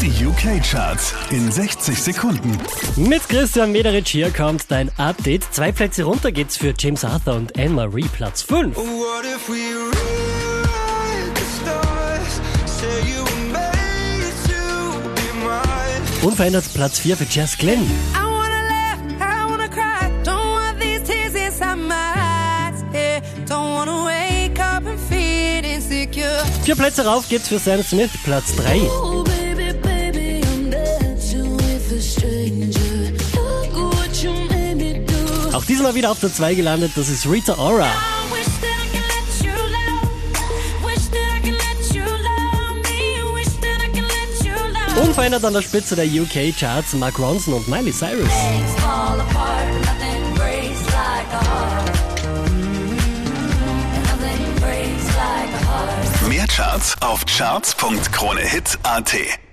Die UK-Charts in 60 Sekunden. Mit Christian Mederich hier kommt dein Update. Zwei Plätze runter geht's für James Arthur und Anne-Marie, Platz 5. What if we rewrite the stars? Say you were made to be mine. Unverändert Platz 4 für Jess Glynn. I wanna laugh, I wanna cry. Don't want these tears inside my eyes. Yeah, don't wanna wake up and feel insecure. Vier Plätze rauf geht's für Sam Smith, Platz 3. Auch diesmal wieder auf der 2 gelandet, das ist Rita Ora. Unverändert an der Spitze der UK-Charts Mark Ronson und Miley Cyrus. Mehr Charts auf charts.kronehit.at.